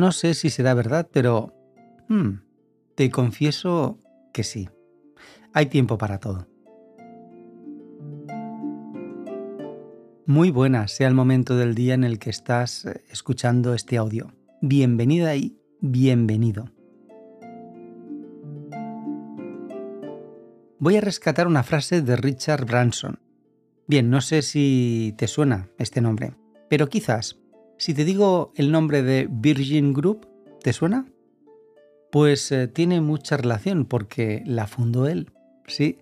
no sé si será verdad, pero... Hmm, te confieso que sí. Hay tiempo para todo. Muy buena sea el momento del día en el que estás eh, escuchando este audio. Bienvenida y bienvenido. Voy a rescatar una frase de Richard Branson. Bien, no sé si te suena este nombre, pero quizás, si te digo el nombre de Virgin Group, ¿te suena? Pues eh, tiene mucha relación porque la fundó él, sí.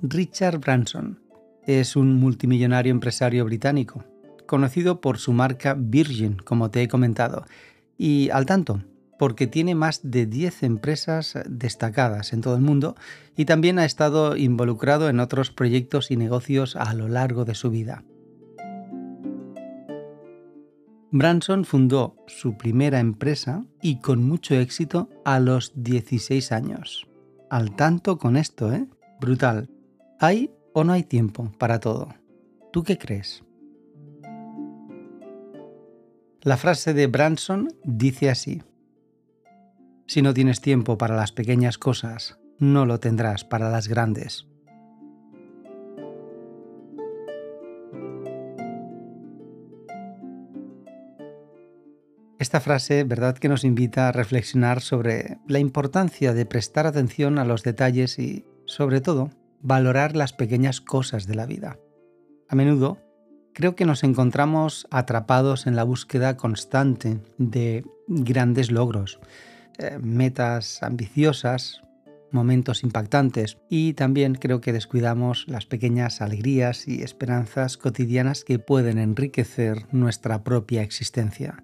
Richard Branson es un multimillonario empresario británico, conocido por su marca Virgin, como te he comentado, y al tanto, porque tiene más de 10 empresas destacadas en todo el mundo y también ha estado involucrado en otros proyectos y negocios a lo largo de su vida. Branson fundó su primera empresa y con mucho éxito a los 16 años. Al tanto con esto, ¿eh? Brutal. ¿Hay o no hay tiempo para todo? ¿Tú qué crees? La frase de Branson dice así. Si no tienes tiempo para las pequeñas cosas, no lo tendrás para las grandes. Esta frase, ¿verdad?, que nos invita a reflexionar sobre la importancia de prestar atención a los detalles y, sobre todo, valorar las pequeñas cosas de la vida. A menudo, creo que nos encontramos atrapados en la búsqueda constante de grandes logros, eh, metas ambiciosas, momentos impactantes y también creo que descuidamos las pequeñas alegrías y esperanzas cotidianas que pueden enriquecer nuestra propia existencia.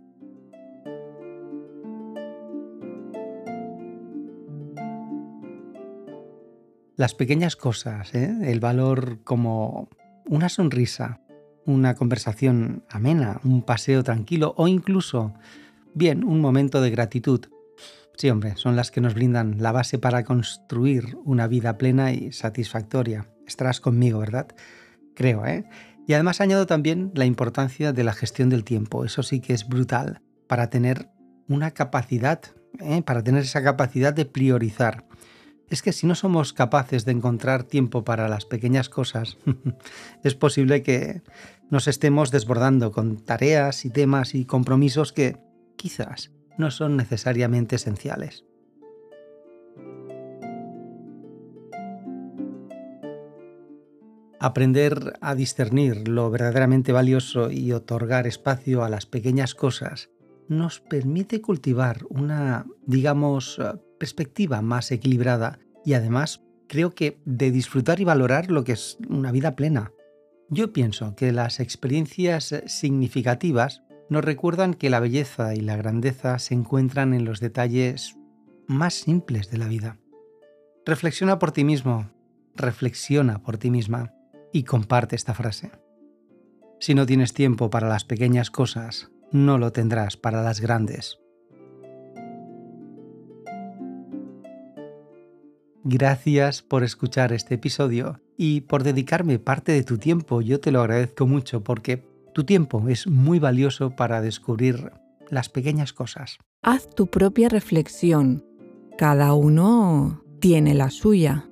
Las pequeñas cosas, ¿eh? el valor como una sonrisa, una conversación amena, un paseo tranquilo o incluso, bien, un momento de gratitud Sí, hombre, son las que nos brindan la base para construir una vida plena y satisfactoria. Estarás conmigo, ¿verdad? Creo, ¿eh? Y además añado también la importancia de la gestión del tiempo. Eso sí que es brutal para tener una capacidad, ¿eh? para tener esa capacidad de priorizar. Es que si no somos capaces de encontrar tiempo para las pequeñas cosas, es posible que nos estemos desbordando con tareas y temas y compromisos que quizás no son necesariamente esenciales. Aprender a discernir lo verdaderamente valioso y otorgar espacio a las pequeñas cosas nos permite cultivar una, digamos, perspectiva más equilibrada y además creo que de disfrutar y valorar lo que es una vida plena. Yo pienso que las experiencias significativas nos recuerdan que la belleza y la grandeza se encuentran en los detalles más simples de la vida. Reflexiona por ti mismo, reflexiona por ti misma y comparte esta frase. Si no tienes tiempo para las pequeñas cosas, no lo tendrás para las grandes. Gracias por escuchar este episodio y por dedicarme parte de tu tiempo. Yo te lo agradezco mucho porque tu tiempo es muy valioso para descubrir las pequeñas cosas. Haz tu propia reflexión. Cada uno tiene la suya.